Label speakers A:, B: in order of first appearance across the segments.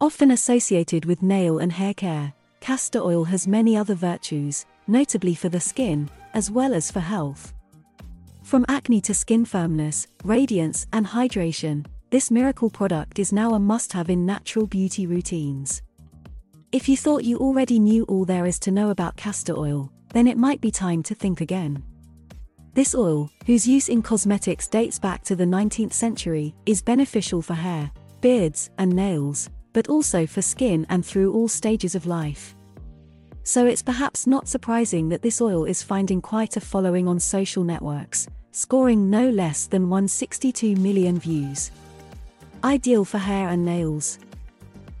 A: Often associated with nail and hair care, castor oil has many other virtues, notably for the skin, as well as for health. From acne to skin firmness, radiance, and hydration, this miracle product is now a must have in natural beauty routines. If you thought you already knew all there is to know about castor oil, then it might be time to think again. This oil, whose use in cosmetics dates back to the 19th century, is beneficial for hair, beards, and nails, but also for skin and through all stages of life. So it's perhaps not surprising that this oil is finding quite a following on social networks, scoring no less than 162 million views. Ideal for hair and nails.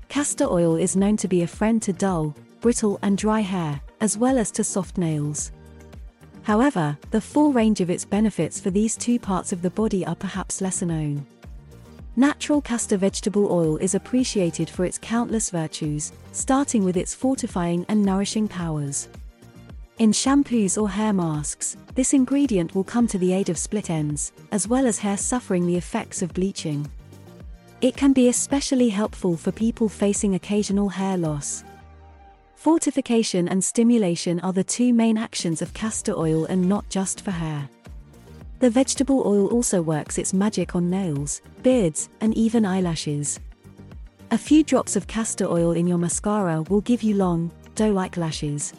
A: Castor oil is known to be a friend to dull, brittle, and dry hair, as well as to soft nails. However, the full range of its benefits for these two parts of the body are perhaps lesser known. Natural castor vegetable oil is appreciated for its countless virtues, starting with its fortifying and nourishing powers. In shampoos or hair masks, this ingredient will come to the aid of split ends, as well as hair suffering the effects of bleaching. It can be especially helpful for people facing occasional hair loss. Fortification and stimulation are the two main actions of castor oil and not just for hair. The vegetable oil also works its magic on nails, beards, and even eyelashes. A few drops of castor oil in your mascara will give you long, doe like lashes.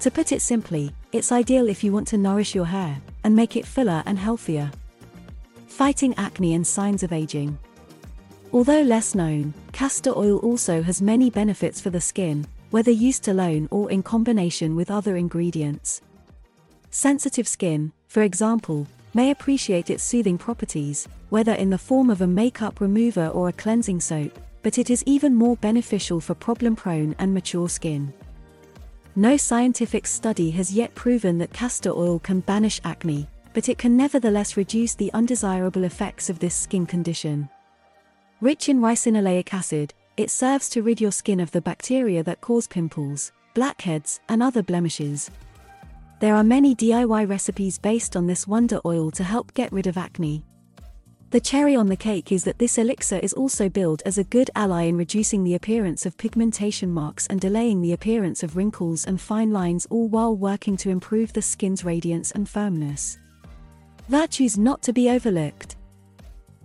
A: To put it simply, it's ideal if you want to nourish your hair and make it fuller and healthier. Fighting acne and signs of aging. Although less known, castor oil also has many benefits for the skin, whether used alone or in combination with other ingredients. Sensitive skin, for example, may appreciate its soothing properties, whether in the form of a makeup remover or a cleansing soap, but it is even more beneficial for problem prone and mature skin. No scientific study has yet proven that castor oil can banish acne, but it can nevertheless reduce the undesirable effects of this skin condition. Rich in ricinoleic acid, it serves to rid your skin of the bacteria that cause pimples, blackheads, and other blemishes. There are many DIY recipes based on this wonder oil to help get rid of acne. The cherry on the cake is that this elixir is also billed as a good ally in reducing the appearance of pigmentation marks and delaying the appearance of wrinkles and fine lines, all while working to improve the skin's radiance and firmness. Virtues not to be overlooked.